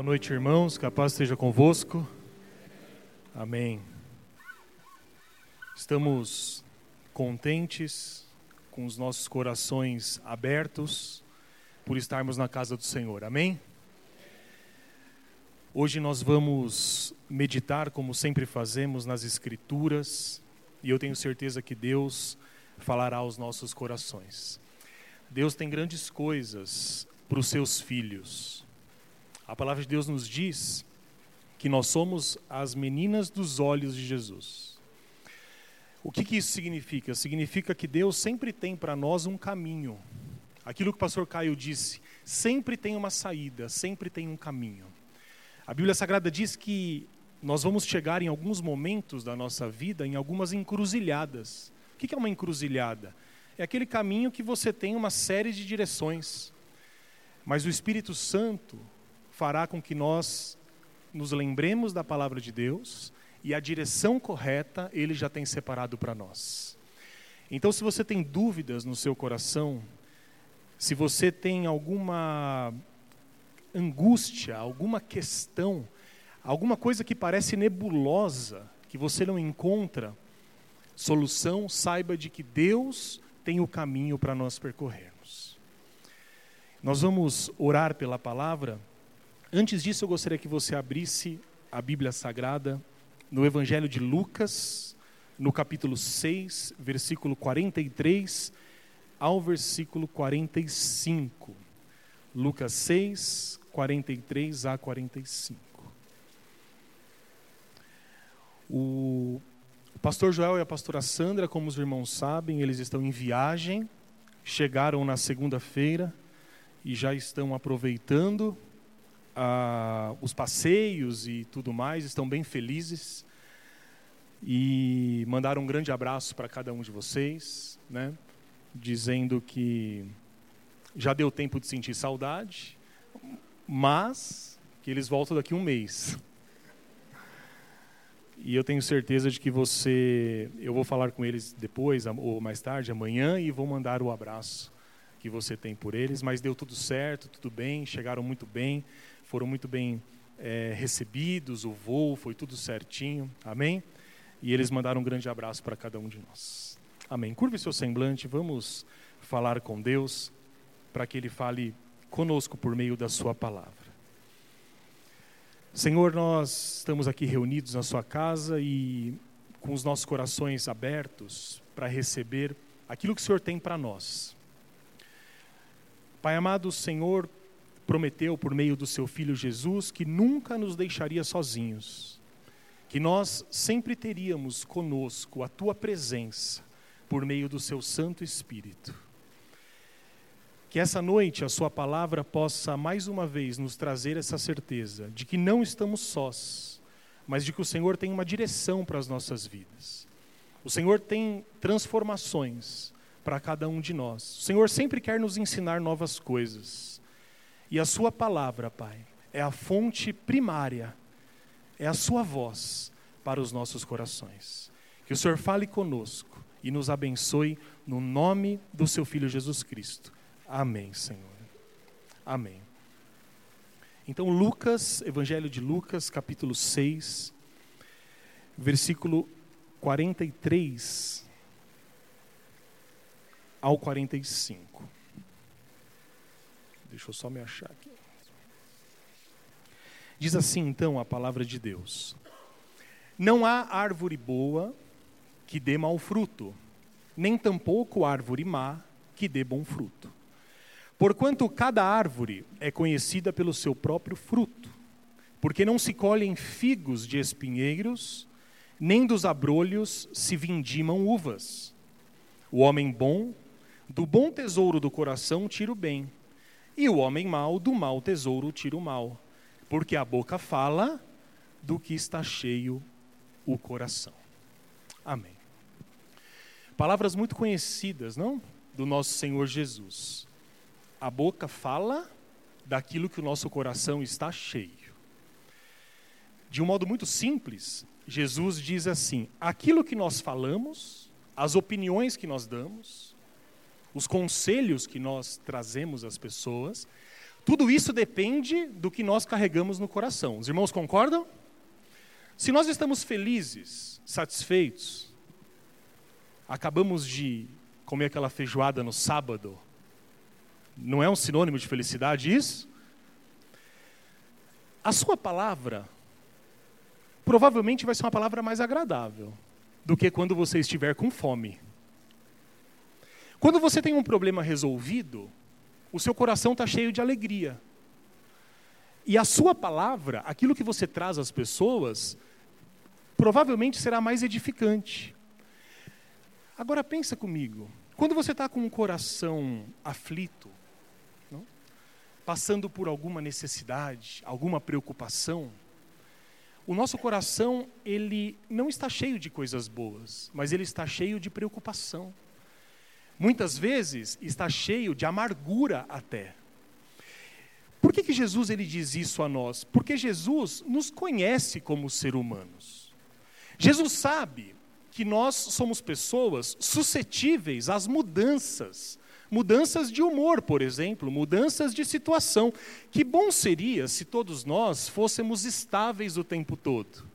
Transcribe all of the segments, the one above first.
Boa noite, irmãos. Que a paz esteja convosco. Amém. Estamos contentes, com os nossos corações abertos, por estarmos na casa do Senhor. Amém? Hoje nós vamos meditar, como sempre fazemos, nas Escrituras, e eu tenho certeza que Deus falará aos nossos corações. Deus tem grandes coisas para os seus filhos. A palavra de Deus nos diz que nós somos as meninas dos olhos de Jesus. O que, que isso significa? Significa que Deus sempre tem para nós um caminho. Aquilo que o pastor Caio disse, sempre tem uma saída, sempre tem um caminho. A Bíblia Sagrada diz que nós vamos chegar em alguns momentos da nossa vida em algumas encruzilhadas. O que é uma encruzilhada? É aquele caminho que você tem uma série de direções, mas o Espírito Santo fará com que nós nos lembremos da palavra de Deus e a direção correta ele já tem separado para nós. Então, se você tem dúvidas no seu coração, se você tem alguma angústia, alguma questão, alguma coisa que parece nebulosa, que você não encontra solução, saiba de que Deus tem o caminho para nós percorrermos. Nós vamos orar pela palavra Antes disso, eu gostaria que você abrisse a Bíblia Sagrada no Evangelho de Lucas, no capítulo 6, versículo 43 ao versículo 45. Lucas 6, 43 a 45. O pastor Joel e a pastora Sandra, como os irmãos sabem, eles estão em viagem, chegaram na segunda-feira e já estão aproveitando ah, os passeios e tudo mais, estão bem felizes e mandaram um grande abraço para cada um de vocês, né? dizendo que já deu tempo de sentir saudade, mas que eles voltam daqui a um mês. E eu tenho certeza de que você, eu vou falar com eles depois ou mais tarde, amanhã, e vou mandar o abraço que você tem por eles. Mas deu tudo certo, tudo bem, chegaram muito bem foram muito bem é, recebidos, o voo foi tudo certinho, amém? E eles mandaram um grande abraço para cada um de nós. Amém. Curve seu semblante, vamos falar com Deus para que Ele fale conosco por meio da Sua palavra. Senhor, nós estamos aqui reunidos na Sua casa e com os nossos corações abertos para receber aquilo que o Senhor tem para nós. Pai amado, Senhor prometeu por meio do seu filho Jesus que nunca nos deixaria sozinhos, que nós sempre teríamos conosco a tua presença por meio do seu Santo Espírito. Que essa noite a Sua palavra possa mais uma vez nos trazer essa certeza de que não estamos sós, mas de que o Senhor tem uma direção para as nossas vidas. O Senhor tem transformações para cada um de nós. O Senhor sempre quer nos ensinar novas coisas. E a Sua palavra, Pai, é a fonte primária, é a Sua voz para os nossos corações. Que o Senhor fale conosco e nos abençoe no nome do Seu Filho Jesus Cristo. Amém, Senhor. Amém. Então, Lucas, Evangelho de Lucas, capítulo 6, versículo 43 ao 45. Deixa eu só me achar aqui. Diz assim então a palavra de Deus: Não há árvore boa que dê mau fruto, nem tampouco árvore má que dê bom fruto. Porquanto cada árvore é conhecida pelo seu próprio fruto, porque não se colhem figos de espinheiros, nem dos abrolhos se vindimam uvas. O homem bom, do bom tesouro do coração tira o bem, e o homem mau, do mau tesouro, tira o mal. Porque a boca fala do que está cheio o coração. Amém. Palavras muito conhecidas, não? Do nosso Senhor Jesus. A boca fala daquilo que o nosso coração está cheio. De um modo muito simples, Jesus diz assim: aquilo que nós falamos, as opiniões que nós damos, os conselhos que nós trazemos às pessoas, Tudo isso depende do que nós carregamos no coração. Os irmãos concordam? Se nós estamos felizes, satisfeitos, acabamos de comer aquela feijoada no sábado, não é um sinônimo de felicidade isso? A sua palavra provavelmente vai ser uma palavra mais agradável do que quando você estiver com fome. Quando você tem um problema resolvido, o seu coração está cheio de alegria. E a sua palavra, aquilo que você traz às pessoas, provavelmente será mais edificante. Agora pensa comigo, quando você está com um coração aflito, não? passando por alguma necessidade, alguma preocupação, o nosso coração ele não está cheio de coisas boas, mas ele está cheio de preocupação. Muitas vezes está cheio de amargura até. Por que, que Jesus ele diz isso a nós? Porque Jesus nos conhece como ser humanos. Jesus sabe que nós somos pessoas suscetíveis às mudanças. Mudanças de humor, por exemplo, mudanças de situação. Que bom seria se todos nós fôssemos estáveis o tempo todo.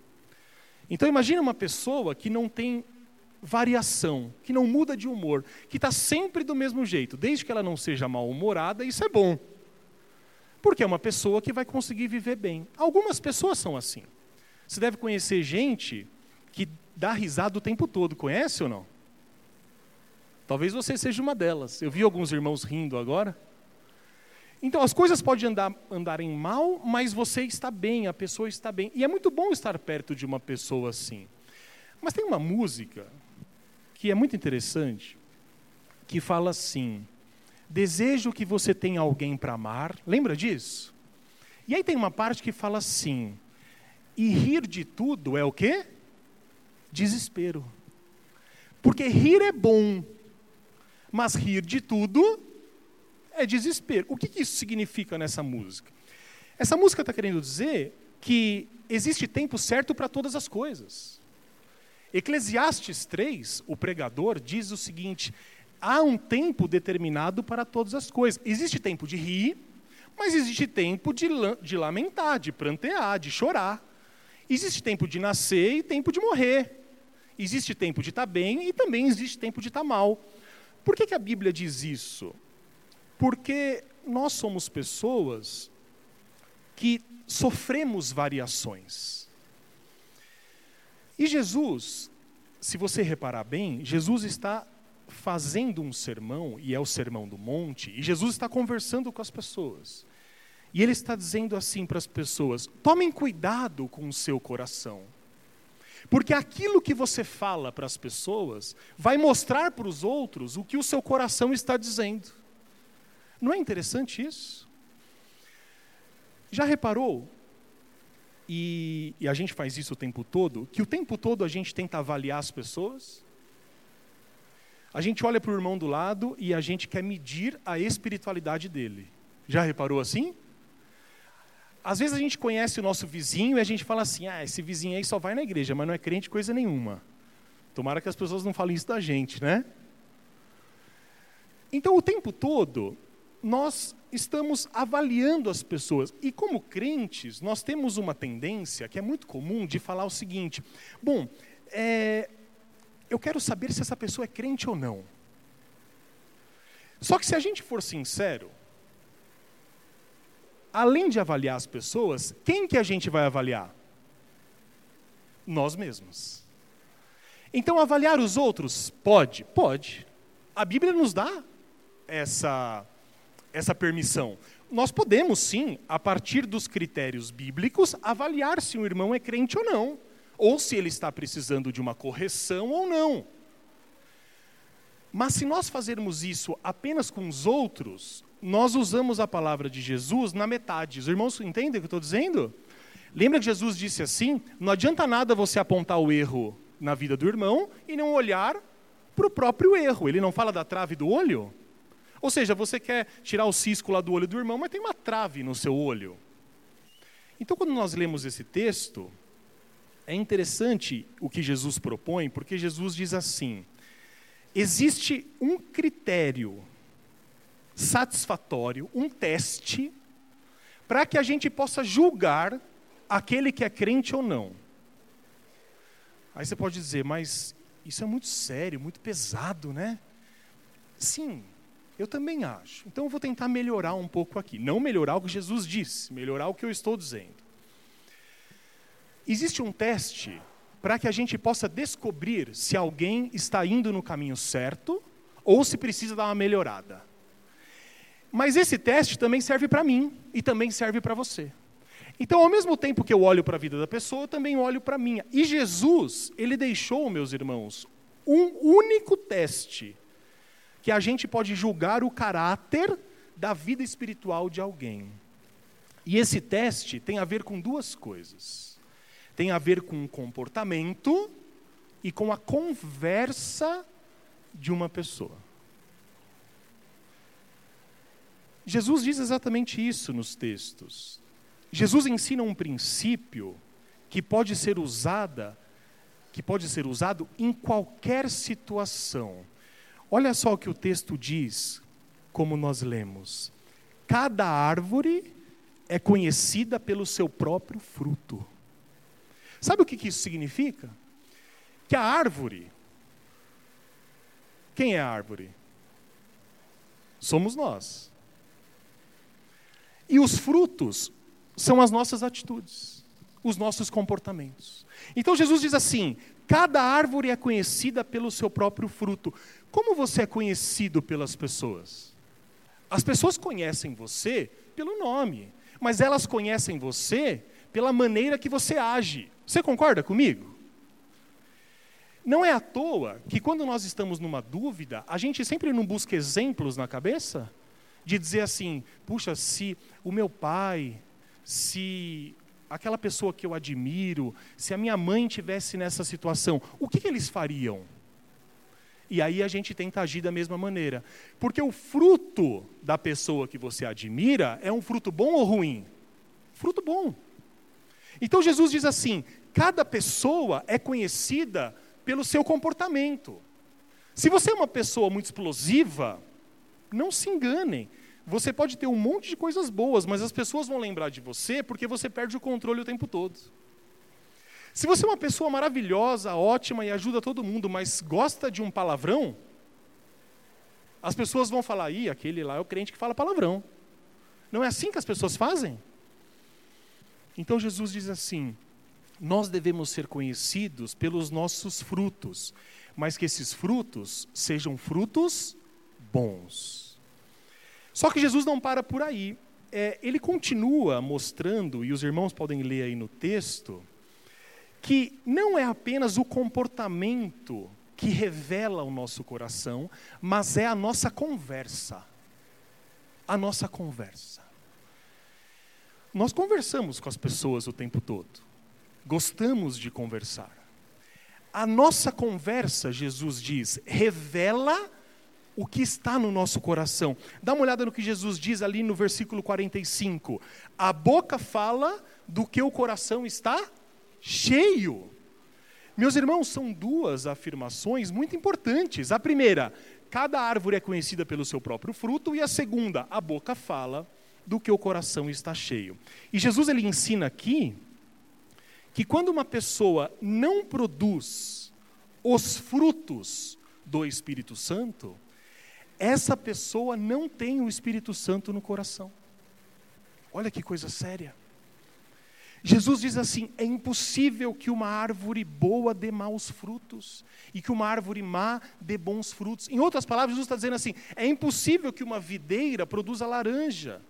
Então imagine uma pessoa que não tem variação, que não muda de humor, que está sempre do mesmo jeito, desde que ela não seja mal-humorada, isso é bom. Porque é uma pessoa que vai conseguir viver bem. Algumas pessoas são assim. Você deve conhecer gente que dá risada o tempo todo. Conhece ou não? Talvez você seja uma delas. Eu vi alguns irmãos rindo agora. Então, as coisas podem andar, andarem mal, mas você está bem, a pessoa está bem. E é muito bom estar perto de uma pessoa assim. Mas tem uma música que é muito interessante, que fala assim: Desejo que você tenha alguém para amar. Lembra disso? E aí tem uma parte que fala assim: E rir de tudo é o quê? desespero. Porque rir é bom, mas rir de tudo é desespero. O que, que isso significa nessa música? Essa música está querendo dizer que existe tempo certo para todas as coisas. Eclesiastes 3, o pregador, diz o seguinte: há um tempo determinado para todas as coisas. Existe tempo de rir, mas existe tempo de, de lamentar, de prantear, de chorar. Existe tempo de nascer e tempo de morrer. Existe tempo de estar tá bem e também existe tempo de estar tá mal. Por que, que a Bíblia diz isso? Porque nós somos pessoas que sofremos variações. E Jesus, se você reparar bem, Jesus está fazendo um sermão, e é o sermão do monte, e Jesus está conversando com as pessoas. E ele está dizendo assim para as pessoas: tomem cuidado com o seu coração. Porque aquilo que você fala para as pessoas vai mostrar para os outros o que o seu coração está dizendo. Não é interessante isso? Já reparou? E, e, a gente faz isso o tempo todo, que o tempo todo a gente tenta avaliar as pessoas. A gente olha para o irmão do lado e a gente quer medir a espiritualidade dele. Já reparou assim? Às vezes a gente conhece o nosso vizinho e a gente fala assim: ah, esse vizinho aí só vai na igreja, mas não é crente coisa nenhuma. Tomara que as pessoas não falem isso da gente, né? Então, o tempo todo, nós estamos avaliando as pessoas. E, como crentes, nós temos uma tendência que é muito comum de falar o seguinte: bom, é, eu quero saber se essa pessoa é crente ou não. Só que, se a gente for sincero, além de avaliar as pessoas, quem que a gente vai avaliar? Nós mesmos. Então, avaliar os outros? Pode? Pode. A Bíblia nos dá essa, essa permissão. Nós podemos, sim, a partir dos critérios bíblicos, avaliar se um irmão é crente ou não, ou se ele está precisando de uma correção ou não. Mas se nós fazermos isso apenas com os outros, nós usamos a palavra de Jesus na metade. Os irmãos entendem o que eu estou dizendo? Lembra que Jesus disse assim: não adianta nada você apontar o erro na vida do irmão e não olhar para o próprio erro. Ele não fala da trave do olho? Ou seja, você quer tirar o cisco lá do olho do irmão, mas tem uma trave no seu olho. Então, quando nós lemos esse texto, é interessante o que Jesus propõe, porque Jesus diz assim: existe um critério satisfatório, um teste para que a gente possa julgar aquele que é crente ou não. Aí você pode dizer, mas isso é muito sério, muito pesado, né? Sim, eu também acho. Então eu vou tentar melhorar um pouco aqui. Não melhorar o que Jesus disse, melhorar o que eu estou dizendo. Existe um teste para que a gente possa descobrir se alguém está indo no caminho certo ou se precisa dar uma melhorada. Mas esse teste também serve para mim e também serve para você. Então, ao mesmo tempo que eu olho para a vida da pessoa, eu também olho para a minha. E Jesus, ele deixou, meus irmãos, um único teste que a gente pode julgar o caráter da vida espiritual de alguém. E esse teste tem a ver com duas coisas. Tem a ver com o comportamento e com a conversa de uma pessoa. Jesus diz exatamente isso nos textos. Jesus ensina um princípio que pode ser usada, que pode ser usado em qualquer situação. Olha só o que o texto diz, como nós lemos. Cada árvore é conhecida pelo seu próprio fruto. Sabe o que isso significa? Que a árvore. Quem é a árvore? Somos nós. E os frutos são as nossas atitudes, os nossos comportamentos. Então Jesus diz assim: cada árvore é conhecida pelo seu próprio fruto. Como você é conhecido pelas pessoas? As pessoas conhecem você pelo nome, mas elas conhecem você pela maneira que você age. Você concorda comigo? Não é à toa que quando nós estamos numa dúvida, a gente sempre não busca exemplos na cabeça? de dizer assim: puxa, se o meu pai, se aquela pessoa que eu admiro, se a minha mãe tivesse nessa situação, o que, que eles fariam? E aí a gente tenta agir da mesma maneira. Porque o fruto da pessoa que você admira é um fruto bom ou ruim? Fruto bom. Então Jesus diz assim: cada pessoa é conhecida pelo seu comportamento. Se você é uma pessoa muito explosiva, não se enganem. Você pode ter um monte de coisas boas, mas as pessoas vão lembrar de você porque você perde o controle o tempo todo. Se você é uma pessoa maravilhosa, ótima e ajuda todo mundo, mas gosta de um palavrão, as pessoas vão falar: ih, aquele lá é o crente que fala palavrão. Não é assim que as pessoas fazem? Então Jesus diz assim: nós devemos ser conhecidos pelos nossos frutos, mas que esses frutos sejam frutos bons. Só que Jesus não para por aí. É, ele continua mostrando, e os irmãos podem ler aí no texto, que não é apenas o comportamento que revela o nosso coração, mas é a nossa conversa. A nossa conversa. Nós conversamos com as pessoas o tempo todo. Gostamos de conversar. A nossa conversa, Jesus diz, revela o que está no nosso coração. Dá uma olhada no que Jesus diz ali no versículo 45. A boca fala do que o coração está cheio. Meus irmãos, são duas afirmações muito importantes. A primeira, cada árvore é conhecida pelo seu próprio fruto, e a segunda, a boca fala do que o coração está cheio. E Jesus ele ensina aqui que quando uma pessoa não produz os frutos do Espírito Santo, essa pessoa não tem o Espírito Santo no coração. Olha que coisa séria. Jesus diz assim: é impossível que uma árvore boa dê maus frutos e que uma árvore má dê bons frutos. Em outras palavras, Jesus está dizendo assim: é impossível que uma videira produza laranja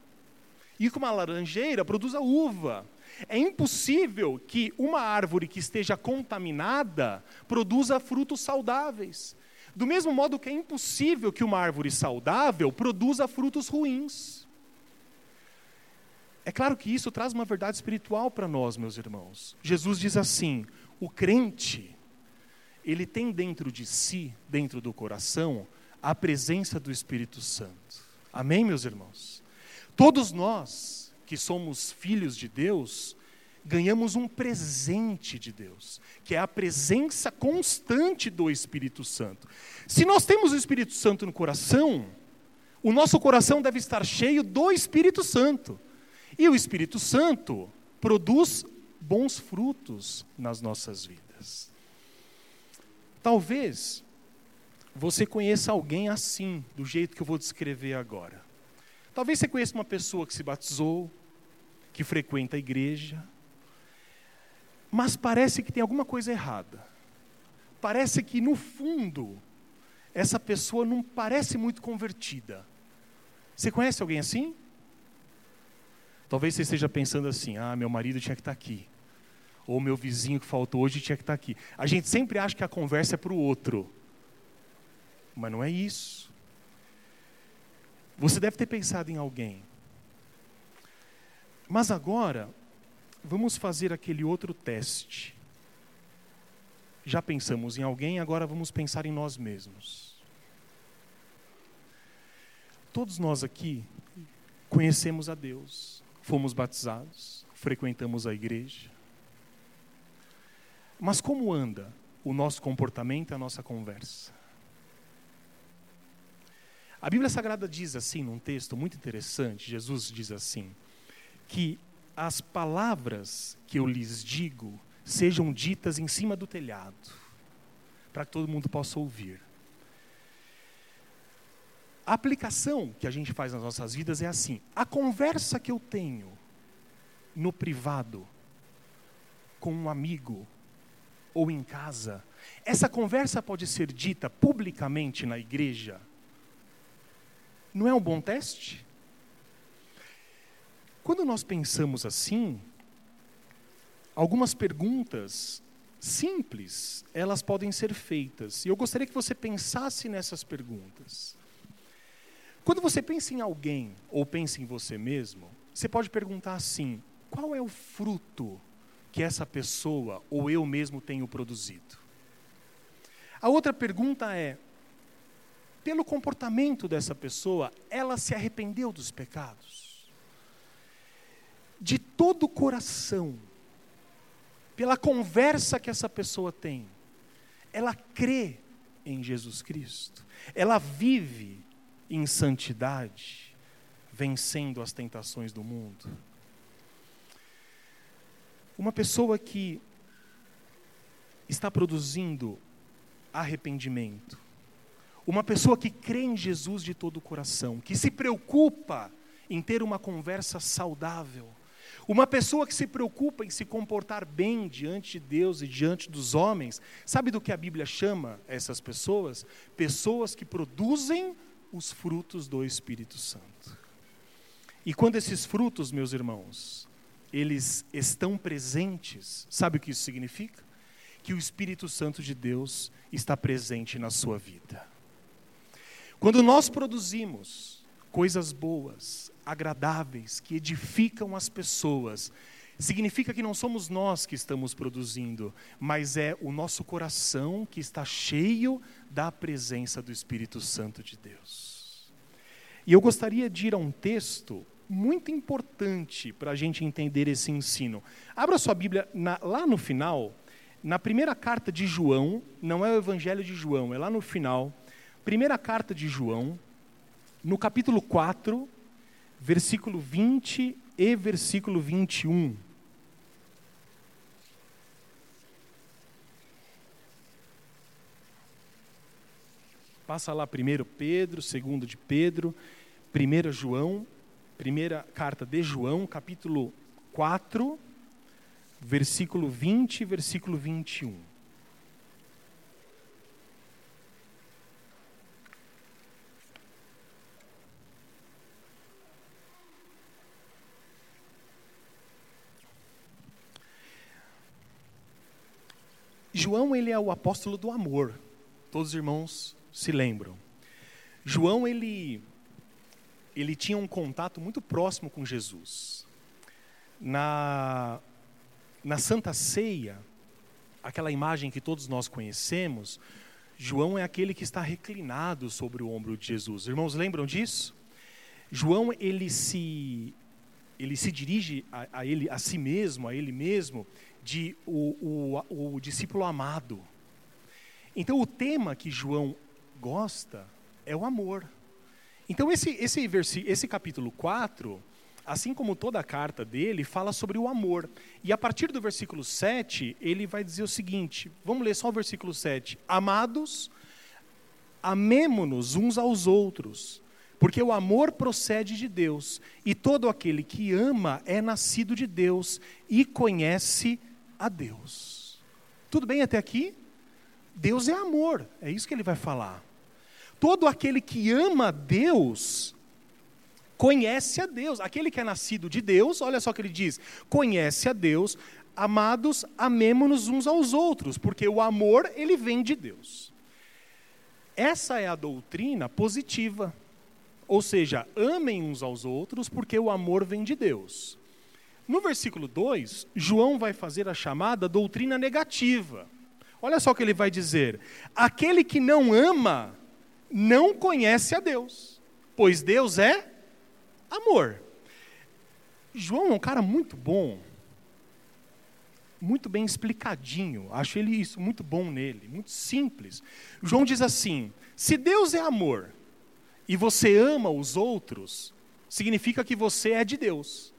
e que uma laranjeira produza uva. É impossível que uma árvore que esteja contaminada produza frutos saudáveis. Do mesmo modo que é impossível que uma árvore saudável produza frutos ruins. É claro que isso traz uma verdade espiritual para nós, meus irmãos. Jesus diz assim: o crente, ele tem dentro de si, dentro do coração, a presença do Espírito Santo. Amém, meus irmãos? Todos nós que somos filhos de Deus, ganhamos um presente de Deus, que é a presença constante do Espírito Santo. Se nós temos o Espírito Santo no coração, o nosso coração deve estar cheio do Espírito Santo. E o Espírito Santo produz bons frutos nas nossas vidas. Talvez você conheça alguém assim, do jeito que eu vou descrever agora. Talvez você conheça uma pessoa que se batizou, que frequenta a igreja, mas parece que tem alguma coisa errada. Parece que no fundo essa pessoa não parece muito convertida. Você conhece alguém assim? Talvez você esteja pensando assim: ah, meu marido tinha que estar aqui. Ou meu vizinho que faltou hoje tinha que estar aqui. A gente sempre acha que a conversa é para o outro. Mas não é isso. Você deve ter pensado em alguém. Mas agora, vamos fazer aquele outro teste. Já pensamos em alguém, agora vamos pensar em nós mesmos. Todos nós aqui conhecemos a Deus, fomos batizados, frequentamos a igreja. Mas como anda o nosso comportamento a nossa conversa? A Bíblia Sagrada diz assim, num texto muito interessante, Jesus diz assim, que as palavras que eu lhes digo sejam ditas em cima do telhado, para que todo mundo possa ouvir. A aplicação que a gente faz nas nossas vidas é assim: a conversa que eu tenho no privado, com um amigo ou em casa, essa conversa pode ser dita publicamente na igreja? Não é um bom teste? Quando nós pensamos assim, algumas perguntas simples, elas podem ser feitas. E eu gostaria que você pensasse nessas perguntas. Quando você pensa em alguém ou pensa em você mesmo, você pode perguntar assim: qual é o fruto que essa pessoa ou eu mesmo tenho produzido? A outra pergunta é: pelo comportamento dessa pessoa, ela se arrependeu dos pecados? De todo o coração, pela conversa que essa pessoa tem, ela crê em Jesus Cristo, ela vive em santidade, vencendo as tentações do mundo. Uma pessoa que está produzindo arrependimento, uma pessoa que crê em Jesus de todo o coração, que se preocupa em ter uma conversa saudável, uma pessoa que se preocupa em se comportar bem diante de Deus e diante dos homens, sabe do que a Bíblia chama essas pessoas? Pessoas que produzem os frutos do Espírito Santo. E quando esses frutos, meus irmãos, eles estão presentes, sabe o que isso significa? Que o Espírito Santo de Deus está presente na sua vida. Quando nós produzimos coisas boas, agradáveis, que edificam as pessoas, significa que não somos nós que estamos produzindo, mas é o nosso coração que está cheio da presença do Espírito Santo de Deus. E eu gostaria de ir a um texto muito importante para a gente entender esse ensino. Abra sua Bíblia na, lá no final, na primeira carta de João, não é o Evangelho de João, é lá no final, primeira carta de João, no capítulo 4, versículo 20 e versículo 21. Passa lá primeiro Pedro, segundo de Pedro, primeira João, primeira carta de João, capítulo 4, versículo 20 e versículo 21. João ele é o apóstolo do amor. Todos os irmãos se lembram. João ele ele tinha um contato muito próximo com Jesus. Na na Santa Ceia, aquela imagem que todos nós conhecemos, João é aquele que está reclinado sobre o ombro de Jesus. Irmãos, lembram disso? João ele se ele se dirige a, a ele a si mesmo, a ele mesmo, de o, o, o discípulo amado. Então o tema que João gosta é o amor. Então esse, esse, esse capítulo 4 assim como toda a carta dele, fala sobre o amor. E a partir do versículo 7, ele vai dizer o seguinte: vamos ler só o versículo 7. Amados, amemo-nos uns aos outros, porque o amor procede de Deus, e todo aquele que ama é nascido de Deus e conhece a Deus. Tudo bem até aqui? Deus é amor, é isso que ele vai falar. Todo aquele que ama Deus conhece a Deus. Aquele que é nascido de Deus, olha só o que ele diz: conhece a Deus. Amados, amemo-nos uns aos outros, porque o amor ele vem de Deus. Essa é a doutrina positiva. Ou seja, amem uns aos outros, porque o amor vem de Deus. No versículo 2, João vai fazer a chamada doutrina negativa. Olha só o que ele vai dizer: aquele que não ama não conhece a Deus, pois Deus é amor. João é um cara muito bom, muito bem explicadinho. Acho ele isso muito bom nele, muito simples. João diz assim: se Deus é amor e você ama os outros, significa que você é de Deus.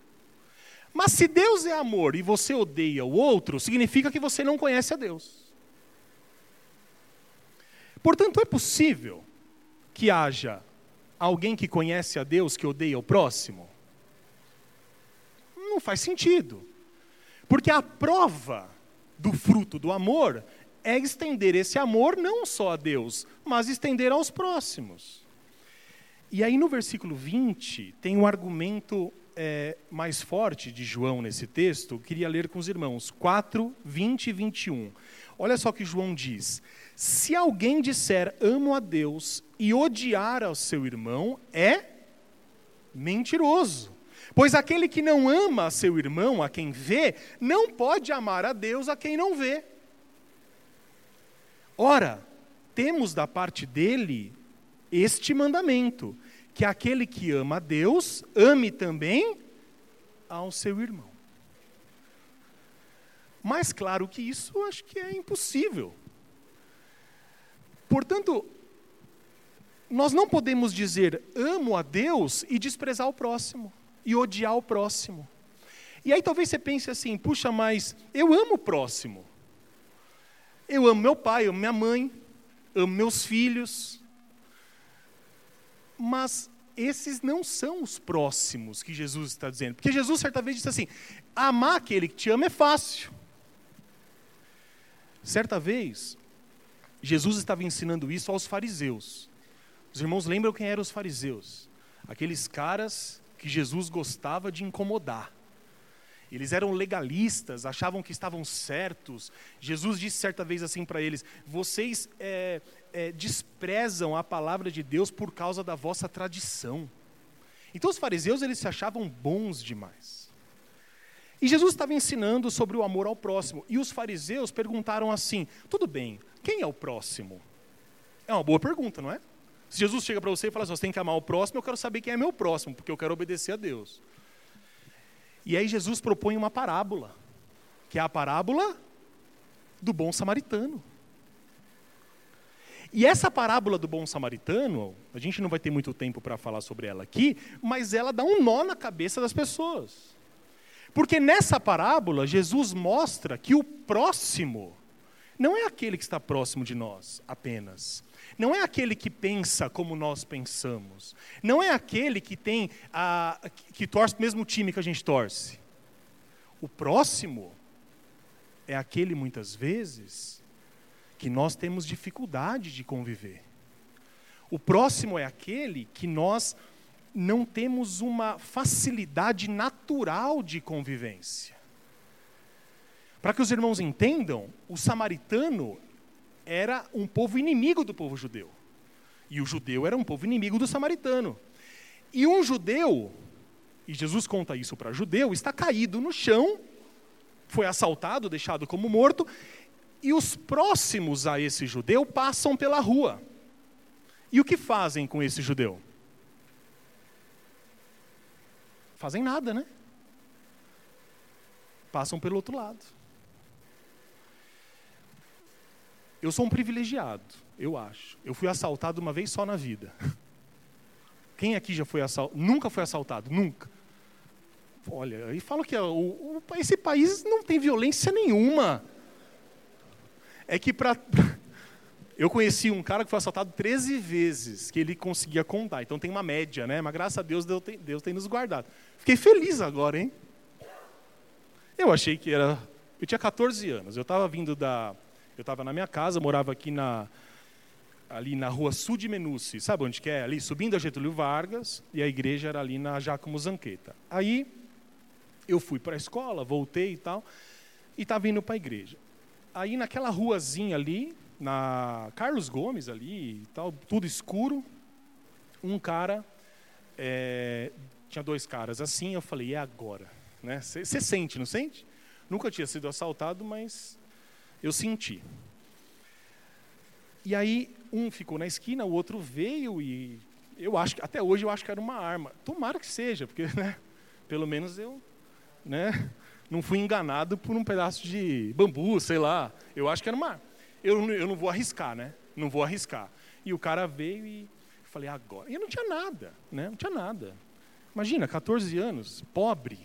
Mas se Deus é amor e você odeia o outro, significa que você não conhece a Deus. Portanto, é possível que haja alguém que conhece a Deus que odeia o próximo? Não faz sentido. Porque a prova do fruto do amor é estender esse amor não só a Deus, mas estender aos próximos. E aí no versículo 20 tem um argumento é, mais forte de João nesse texto, eu queria ler com os irmãos, 4, 20 e 21. Olha só o que João diz: Se alguém disser amo a Deus e odiar ao seu irmão, é mentiroso. Pois aquele que não ama a seu irmão, a quem vê, não pode amar a Deus a quem não vê. Ora, temos da parte dele este mandamento: que aquele que ama a Deus, ame também ao seu irmão. Mais claro que isso, acho que é impossível. Portanto, nós não podemos dizer amo a Deus e desprezar o próximo, e odiar o próximo. E aí talvez você pense assim: puxa, mas eu amo o próximo. Eu amo meu pai, amo minha mãe, amo meus filhos. Mas esses não são os próximos que Jesus está dizendo. Porque Jesus, certa vez, disse assim: amar aquele que te ama é fácil. Certa vez, Jesus estava ensinando isso aos fariseus. Os irmãos lembram quem eram os fariseus? Aqueles caras que Jesus gostava de incomodar. Eles eram legalistas, achavam que estavam certos. Jesus disse certa vez assim para eles: Vocês é, é, desprezam a palavra de Deus por causa da vossa tradição. Então os fariseus eles se achavam bons demais. E Jesus estava ensinando sobre o amor ao próximo. E os fariseus perguntaram assim: tudo bem, quem é o próximo? É uma boa pergunta, não é? Se Jesus chega para você e fala assim: você tem que amar o próximo, eu quero saber quem é meu próximo, porque eu quero obedecer a Deus. E aí Jesus propõe uma parábola, que é a parábola do bom samaritano. E essa parábola do bom samaritano, a gente não vai ter muito tempo para falar sobre ela aqui, mas ela dá um nó na cabeça das pessoas. Porque nessa parábola, Jesus mostra que o próximo não é aquele que está próximo de nós apenas. Não é aquele que pensa como nós pensamos. Não é aquele que tem a, que torce o mesmo time que a gente torce. O próximo é aquele muitas vezes que nós temos dificuldade de conviver. O próximo é aquele que nós não temos uma facilidade natural de convivência. Para que os irmãos entendam, o samaritano era um povo inimigo do povo judeu. E o judeu era um povo inimigo do samaritano. E um judeu, e Jesus conta isso para judeu, está caído no chão, foi assaltado, deixado como morto, e os próximos a esse judeu passam pela rua. E o que fazem com esse judeu? Fazem nada, né? Passam pelo outro lado. Eu sou um privilegiado, eu acho. Eu fui assaltado uma vez só na vida. Quem aqui já foi assaltado? Nunca foi assaltado, nunca. olha, e fala que o, o, esse país não tem violência nenhuma. É que para. Eu conheci um cara que foi assaltado 13 vezes, que ele conseguia contar. Então tem uma média, né? Mas graças a Deus, Deus tem, Deus tem nos guardado. Fiquei feliz agora, hein? Eu achei que era. Eu tinha 14 anos. Eu estava vindo da. Eu estava na minha casa, morava aqui na, ali na rua Sul de Menuci, sabe onde que é? Ali, subindo a Getúlio Vargas, e a igreja era ali na Jacomo Zanqueta. Aí, eu fui para a escola, voltei e tal, e estava indo para a igreja. Aí, naquela ruazinha ali, na Carlos Gomes ali tal, tudo escuro, um cara, é, tinha dois caras assim, eu falei, é agora. Você né? sente, não sente? Nunca tinha sido assaltado, mas eu senti. E aí um ficou na esquina, o outro veio e eu acho que até hoje eu acho que era uma arma. Tomara que seja, porque né, pelo menos eu, né, não fui enganado por um pedaço de bambu, sei lá. Eu acho que era uma. Eu, eu não vou arriscar, né? Não vou arriscar. E o cara veio e falei agora. E eu não tinha nada, né? Não tinha nada. Imagina, 14 anos, pobre,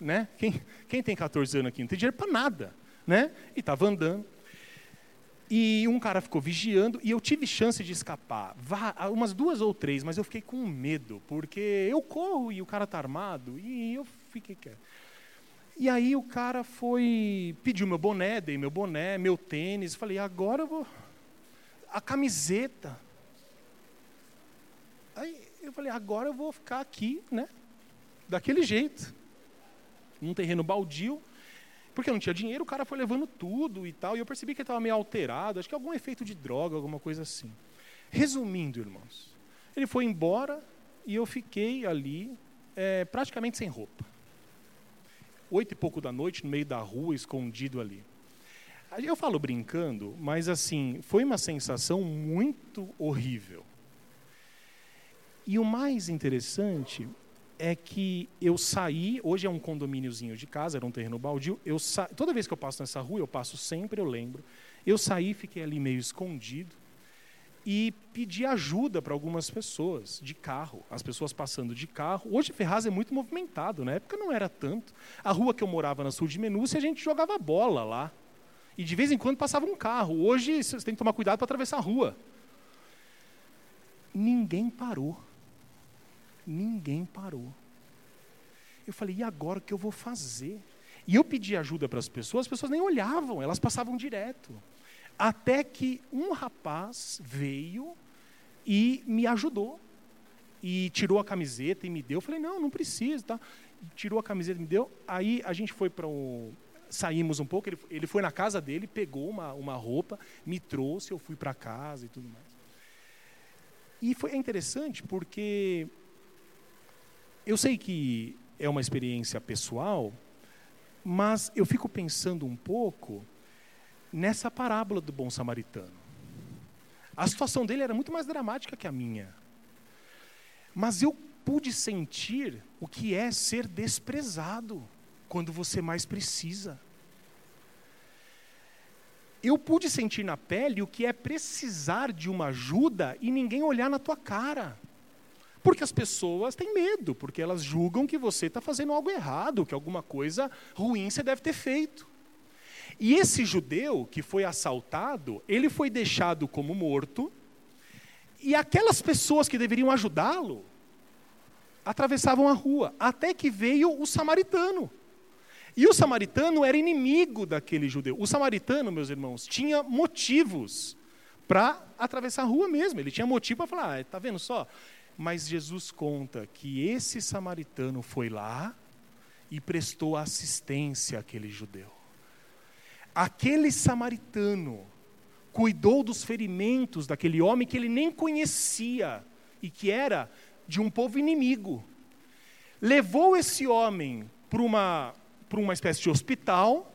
né? Quem, quem tem 14 anos aqui não tem dinheiro para nada, né? E estava andando. E um cara ficou vigiando e eu tive chance de escapar, umas duas ou três, mas eu fiquei com medo, porque eu corro e o cara está armado e eu fiquei quieto. E aí o cara foi, pediu meu boné, dei meu boné, meu tênis, falei, agora eu vou. A camiseta. Aí eu falei, agora eu vou ficar aqui, né? Daquele jeito. Num terreno baldio. Porque eu não tinha dinheiro, o cara foi levando tudo e tal, e eu percebi que ele estava meio alterado, acho que algum efeito de droga, alguma coisa assim. Resumindo, irmãos, ele foi embora e eu fiquei ali é, praticamente sem roupa. Oito e pouco da noite, no meio da rua, escondido ali. Eu falo brincando, mas assim, foi uma sensação muito horrível. E o mais interessante é que eu saí, hoje é um condomíniozinho de casa, era um terreno baldio, eu sa... toda vez que eu passo nessa rua, eu passo sempre, eu lembro, eu saí, fiquei ali meio escondido e pedi ajuda para algumas pessoas de carro, as pessoas passando de carro. Hoje Ferraz é muito movimentado, na época não era tanto. A rua que eu morava na Sul de Menúcia, a gente jogava bola lá. E de vez em quando passava um carro. Hoje você tem que tomar cuidado para atravessar a rua. Ninguém parou ninguém parou. Eu falei, e agora o que eu vou fazer? E eu pedi ajuda para as pessoas, as pessoas nem olhavam, elas passavam direto. Até que um rapaz veio e me ajudou. E tirou a camiseta e me deu. Eu falei, não, não precisa. Tá? Tirou a camiseta e me deu. Aí a gente foi para um. Saímos um pouco, ele, ele foi na casa dele, pegou uma, uma roupa, me trouxe, eu fui para casa e tudo mais. E foi é interessante porque eu sei que é uma experiência pessoal, mas eu fico pensando um pouco nessa parábola do bom samaritano. A situação dele era muito mais dramática que a minha. Mas eu pude sentir o que é ser desprezado quando você mais precisa. Eu pude sentir na pele o que é precisar de uma ajuda e ninguém olhar na tua cara. Porque as pessoas têm medo, porque elas julgam que você está fazendo algo errado, que alguma coisa ruim você deve ter feito. E esse judeu que foi assaltado, ele foi deixado como morto, e aquelas pessoas que deveriam ajudá-lo atravessavam a rua, até que veio o samaritano. E o samaritano era inimigo daquele judeu. O samaritano, meus irmãos, tinha motivos para atravessar a rua mesmo. Ele tinha motivo para falar: está ah, vendo só? Mas Jesus conta que esse samaritano foi lá e prestou assistência àquele judeu. Aquele samaritano cuidou dos ferimentos daquele homem que ele nem conhecia e que era de um povo inimigo. Levou esse homem para uma, para uma espécie de hospital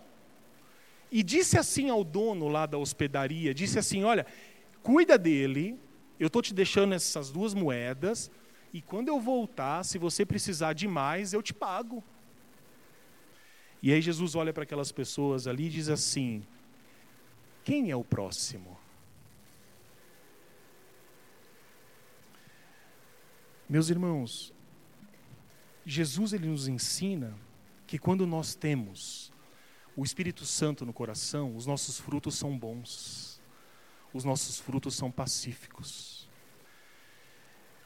e disse assim ao dono lá da hospedaria: disse assim, olha, cuida dele, eu estou te deixando essas duas moedas, e quando eu voltar, se você precisar de mais, eu te pago. E aí Jesus olha para aquelas pessoas ali e diz assim: Quem é o próximo? Meus irmãos, Jesus ele nos ensina que quando nós temos o Espírito Santo no coração, os nossos frutos são bons, os nossos frutos são pacíficos.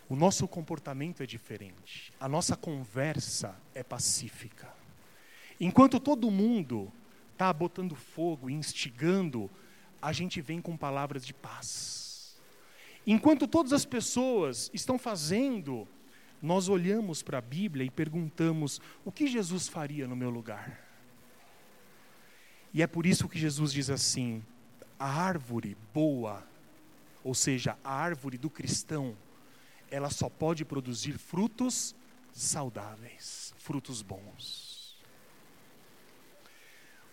O nosso comportamento é diferente, a nossa conversa é pacífica. Enquanto todo mundo está botando fogo, instigando, a gente vem com palavras de paz. Enquanto todas as pessoas estão fazendo nós olhamos para a Bíblia e perguntamos: o que Jesus faria no meu lugar? E é por isso que Jesus diz assim: a árvore boa, ou seja, a árvore do cristão, ela só pode produzir frutos saudáveis, frutos bons.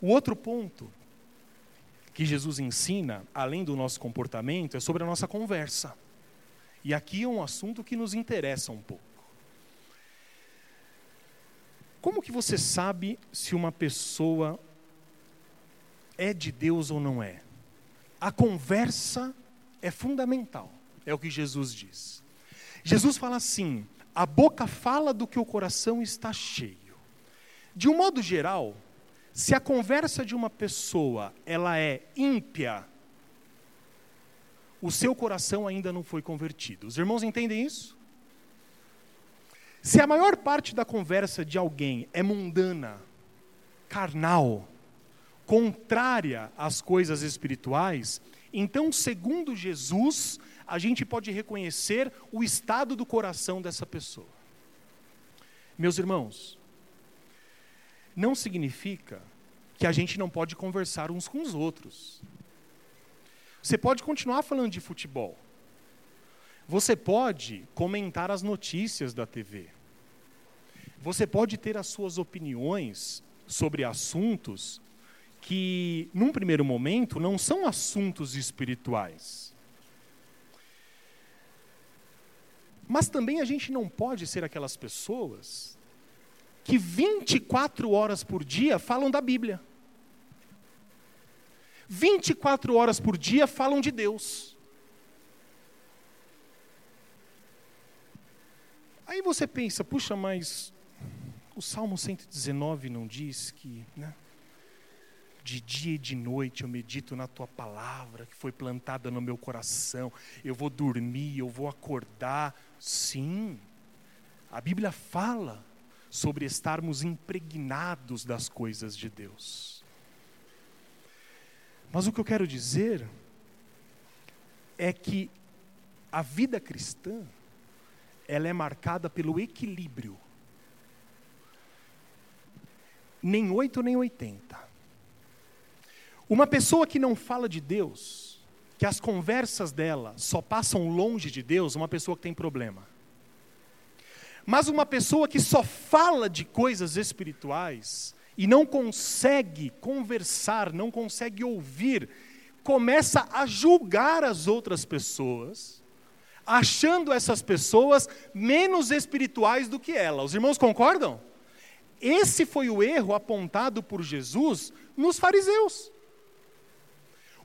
O outro ponto que Jesus ensina, além do nosso comportamento, é sobre a nossa conversa. E aqui é um assunto que nos interessa um pouco. Como que você sabe se uma pessoa é de Deus ou não é? A conversa é fundamental, é o que Jesus diz. Jesus fala assim: a boca fala do que o coração está cheio. De um modo geral, se a conversa de uma pessoa ela é ímpia, o seu coração ainda não foi convertido. Os irmãos entendem isso? Se a maior parte da conversa de alguém é mundana, carnal, contrária às coisas espirituais, então, segundo Jesus, a gente pode reconhecer o estado do coração dessa pessoa. Meus irmãos, não significa que a gente não pode conversar uns com os outros. Você pode continuar falando de futebol, você pode comentar as notícias da TV. Você pode ter as suas opiniões sobre assuntos que, num primeiro momento, não são assuntos espirituais. Mas também a gente não pode ser aquelas pessoas que 24 horas por dia falam da Bíblia. 24 horas por dia falam de Deus. Aí você pensa, puxa, mas o Salmo 119 não diz que, né, de dia e de noite eu medito na tua palavra que foi plantada no meu coração. Eu vou dormir, eu vou acordar. Sim, a Bíblia fala sobre estarmos impregnados das coisas de Deus. Mas o que eu quero dizer é que a vida cristã ela é marcada pelo equilíbrio. Nem oito nem oitenta. Uma pessoa que não fala de Deus, que as conversas dela só passam longe de Deus, uma pessoa que tem problema. Mas uma pessoa que só fala de coisas espirituais e não consegue conversar, não consegue ouvir, começa a julgar as outras pessoas achando essas pessoas menos espirituais do que ela. Os irmãos concordam? Esse foi o erro apontado por Jesus nos fariseus.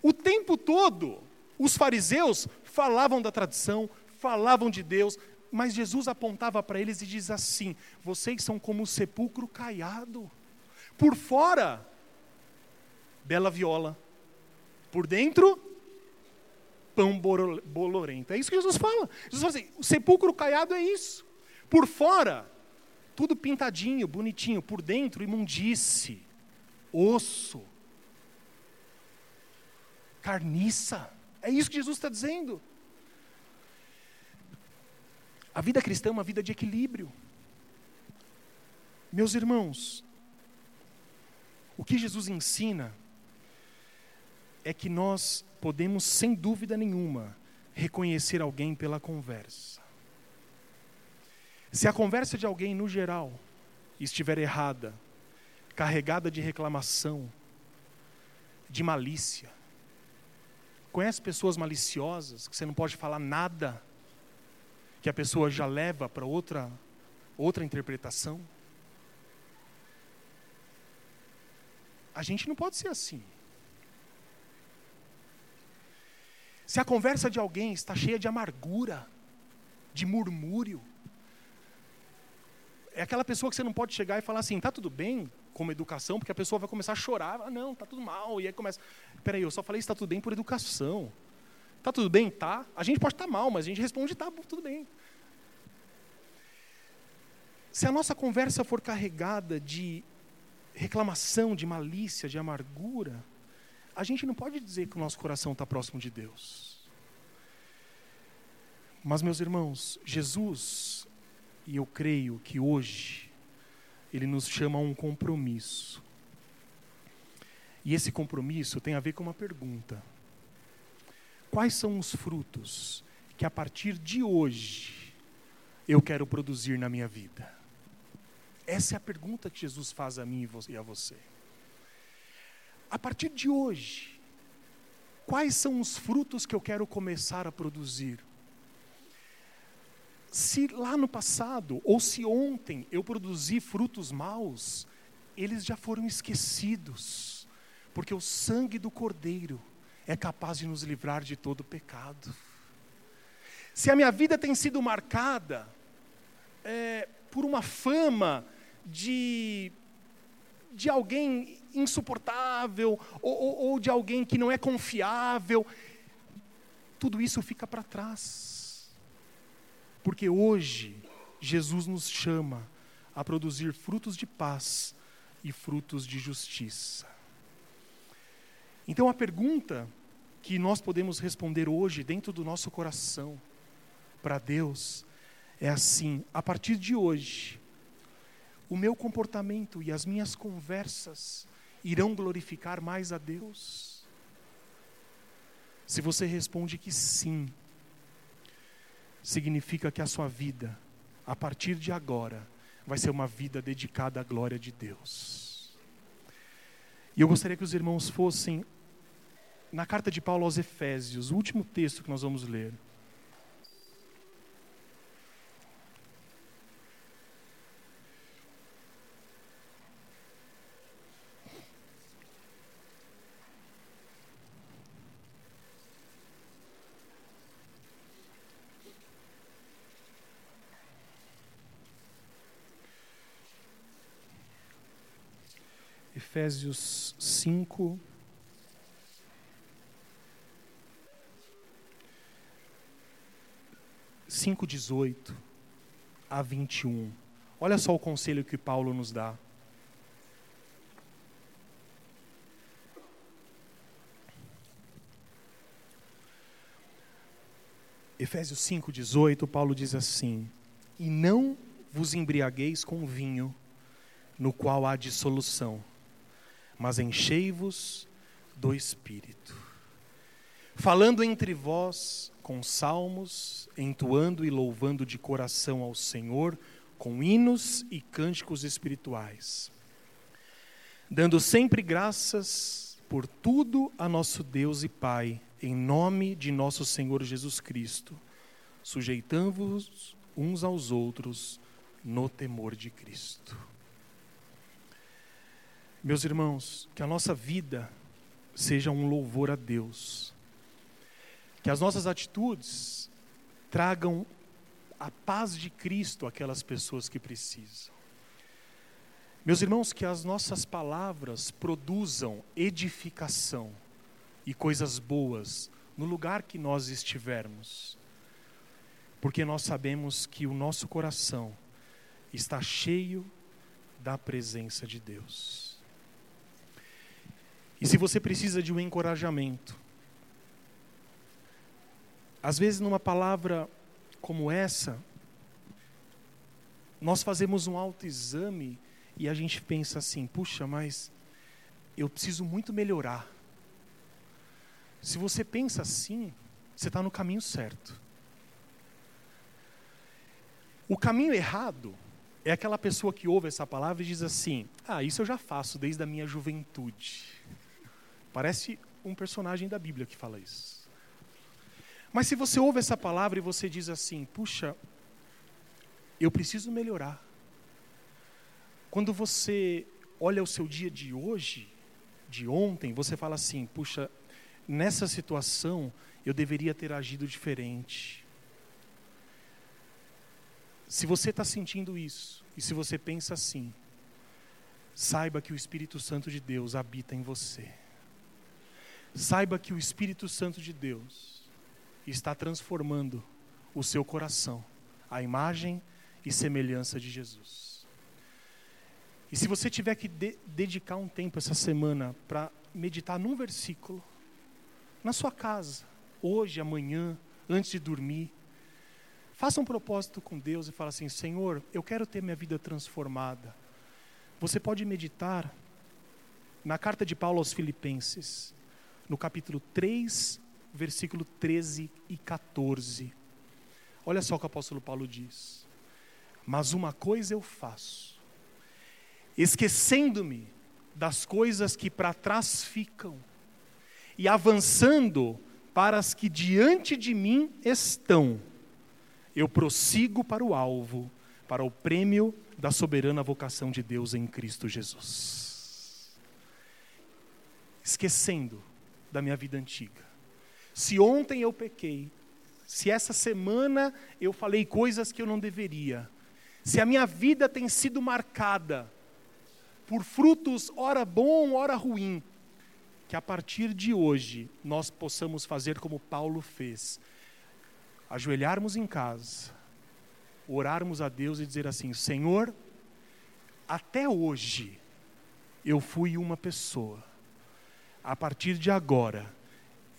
O tempo todo, os fariseus falavam da tradição, falavam de Deus, mas Jesus apontava para eles e diz assim: vocês são como o sepulcro caiado. Por fora, bela viola. Por dentro, pão bolorento. É isso que Jesus fala. Jesus fala assim: o sepulcro caiado é isso. Por fora, tudo pintadinho, bonitinho. Por dentro, imundice, osso, carniça. É isso que Jesus está dizendo. A vida cristã é uma vida de equilíbrio. Meus irmãos, o que Jesus ensina é que nós podemos, sem dúvida nenhuma, reconhecer alguém pela conversa. Se a conversa de alguém, no geral, estiver errada, carregada de reclamação, de malícia, conhece pessoas maliciosas que você não pode falar nada, que a pessoa já leva para outra, outra interpretação? A gente não pode ser assim. Se a conversa de alguém está cheia de amargura, de murmúrio, é aquela pessoa que você não pode chegar e falar assim, tá tudo bem como educação, porque a pessoa vai começar a chorar, ah, não, tá tudo mal, e aí começa, peraí, eu só falei está tudo bem por educação. Tá tudo bem? Tá. A gente pode estar tá mal, mas a gente responde, tá, tudo bem. Se a nossa conversa for carregada de reclamação, de malícia, de amargura, a gente não pode dizer que o nosso coração está próximo de Deus. Mas, meus irmãos, Jesus, e eu creio que hoje, Ele nos chama a um compromisso. E esse compromisso tem a ver com uma pergunta: Quais são os frutos que a partir de hoje eu quero produzir na minha vida? Essa é a pergunta que Jesus faz a mim e a você. A partir de hoje, quais são os frutos que eu quero começar a produzir? Se lá no passado, ou se ontem eu produzi frutos maus, eles já foram esquecidos, porque o sangue do Cordeiro é capaz de nos livrar de todo pecado. Se a minha vida tem sido marcada é, por uma fama de, de alguém insuportável ou, ou, ou de alguém que não é confiável. Tudo isso fica para trás. Porque hoje Jesus nos chama a produzir frutos de paz e frutos de justiça. Então a pergunta que nós podemos responder hoje dentro do nosso coração para Deus é assim: a partir de hoje, o meu comportamento e as minhas conversas irão glorificar mais a Deus? Se você responde que sim, significa que a sua vida, a partir de agora, vai ser uma vida dedicada à glória de Deus. E eu gostaria que os irmãos fossem na carta de Paulo aos Efésios, o último texto que nós vamos ler. Efésios 5. Cinco dezoito a 21. Olha só o conselho que Paulo nos dá. Efésios 5,18, Paulo diz assim: E não vos embriagueis com vinho, no qual há dissolução mas enchei-vos do Espírito. Falando entre vós com salmos, entoando e louvando de coração ao Senhor, com hinos e cânticos espirituais. Dando sempre graças por tudo a nosso Deus e Pai, em nome de nosso Senhor Jesus Cristo, sujeitando-vos uns aos outros no temor de Cristo. Meus irmãos, que a nossa vida seja um louvor a Deus. Que as nossas atitudes tragam a paz de Cristo àquelas pessoas que precisam. Meus irmãos, que as nossas palavras produzam edificação e coisas boas no lugar que nós estivermos. Porque nós sabemos que o nosso coração está cheio da presença de Deus. E se você precisa de um encorajamento, às vezes numa palavra como essa, nós fazemos um autoexame e a gente pensa assim: puxa, mas eu preciso muito melhorar. Se você pensa assim, você está no caminho certo. O caminho errado é aquela pessoa que ouve essa palavra e diz assim: ah, isso eu já faço desde a minha juventude. Parece um personagem da Bíblia que fala isso. Mas se você ouve essa palavra e você diz assim: puxa, eu preciso melhorar. Quando você olha o seu dia de hoje, de ontem, você fala assim: puxa, nessa situação eu deveria ter agido diferente. Se você está sentindo isso, E se você pensa assim, saiba que o Espírito Santo de Deus habita em você. Saiba que o Espírito Santo de Deus está transformando o seu coração à imagem e semelhança de Jesus. E se você tiver que de dedicar um tempo essa semana para meditar num versículo, na sua casa, hoje, amanhã, antes de dormir, faça um propósito com Deus e fala assim: Senhor, eu quero ter minha vida transformada. Você pode meditar na carta de Paulo aos Filipenses, no capítulo 3, versículo 13 e 14. Olha só o que o apóstolo Paulo diz: Mas uma coisa eu faço, esquecendo-me das coisas que para trás ficam, e avançando para as que diante de mim estão, eu prossigo para o alvo, para o prêmio da soberana vocação de Deus em Cristo Jesus. Esquecendo da minha vida antiga. Se ontem eu pequei, se essa semana eu falei coisas que eu não deveria, se a minha vida tem sido marcada por frutos, ora bom, ora ruim, que a partir de hoje nós possamos fazer como Paulo fez, ajoelharmos em casa, orarmos a Deus e dizer assim: Senhor, até hoje eu fui uma pessoa, a partir de agora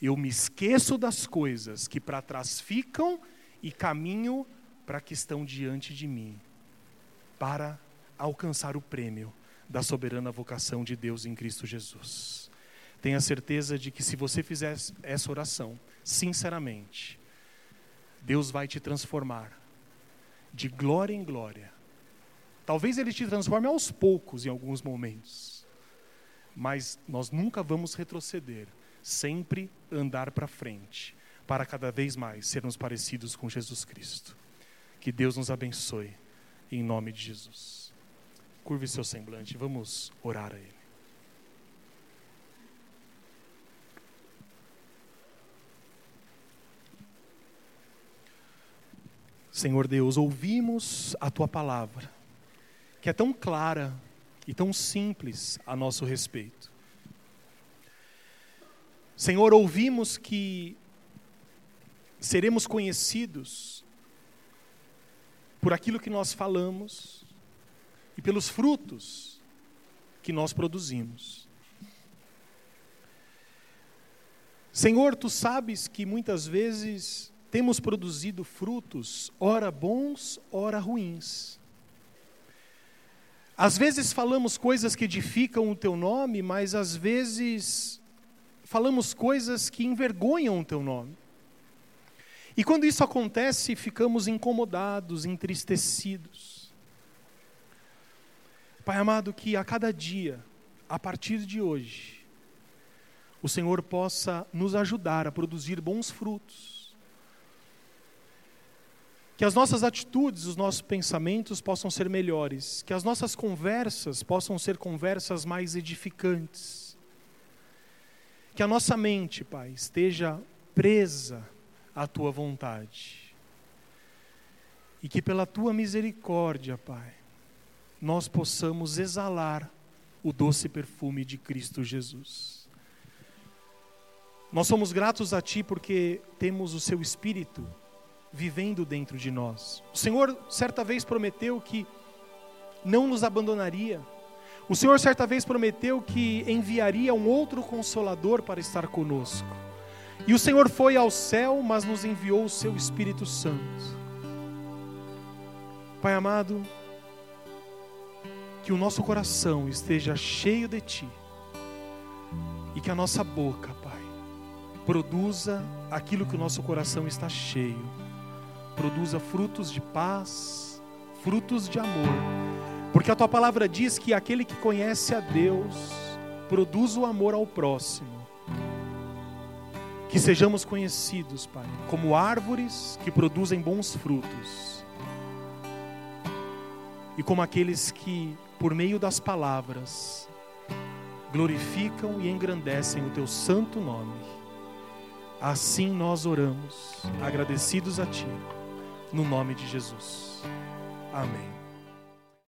eu me esqueço das coisas que para trás ficam e caminho para que estão diante de mim, para alcançar o prêmio da soberana vocação de Deus em Cristo Jesus. Tenha certeza de que se você fizer essa oração, sinceramente, Deus vai te transformar de glória em glória. Talvez Ele te transforme aos poucos em alguns momentos, mas nós nunca vamos retroceder sempre andar para frente, para cada vez mais sermos parecidos com Jesus Cristo. Que Deus nos abençoe, em nome de Jesus. Curve seu semblante, vamos orar a Ele. Senhor Deus, ouvimos a tua palavra, que é tão clara e tão simples a nosso respeito. Senhor, ouvimos que seremos conhecidos por aquilo que nós falamos e pelos frutos que nós produzimos. Senhor, tu sabes que muitas vezes temos produzido frutos, ora bons, ora ruins. Às vezes falamos coisas que edificam o teu nome, mas às vezes falamos coisas que envergonham o teu nome. E quando isso acontece, ficamos incomodados, entristecidos. Pai amado, que a cada dia, a partir de hoje, o Senhor possa nos ajudar a produzir bons frutos. Que as nossas atitudes, os nossos pensamentos possam ser melhores, que as nossas conversas possam ser conversas mais edificantes que a nossa mente, Pai, esteja presa à tua vontade. E que pela tua misericórdia, Pai, nós possamos exalar o doce perfume de Cristo Jesus. Nós somos gratos a Ti porque temos o Seu Espírito vivendo dentro de nós. O Senhor certa vez prometeu que não nos abandonaria o Senhor certa vez prometeu que enviaria um outro consolador para estar conosco. E o Senhor foi ao céu, mas nos enviou o seu Espírito Santo. Pai amado, que o nosso coração esteja cheio de Ti e que a nossa boca, Pai, produza aquilo que o nosso coração está cheio, produza frutos de paz, frutos de amor porque a tua palavra diz que aquele que conhece a Deus produz o amor ao próximo. Que sejamos conhecidos, Pai, como árvores que produzem bons frutos. E como aqueles que, por meio das palavras, glorificam e engrandecem o teu santo nome. Assim nós oramos, agradecidos a Ti, no nome de Jesus. Amém.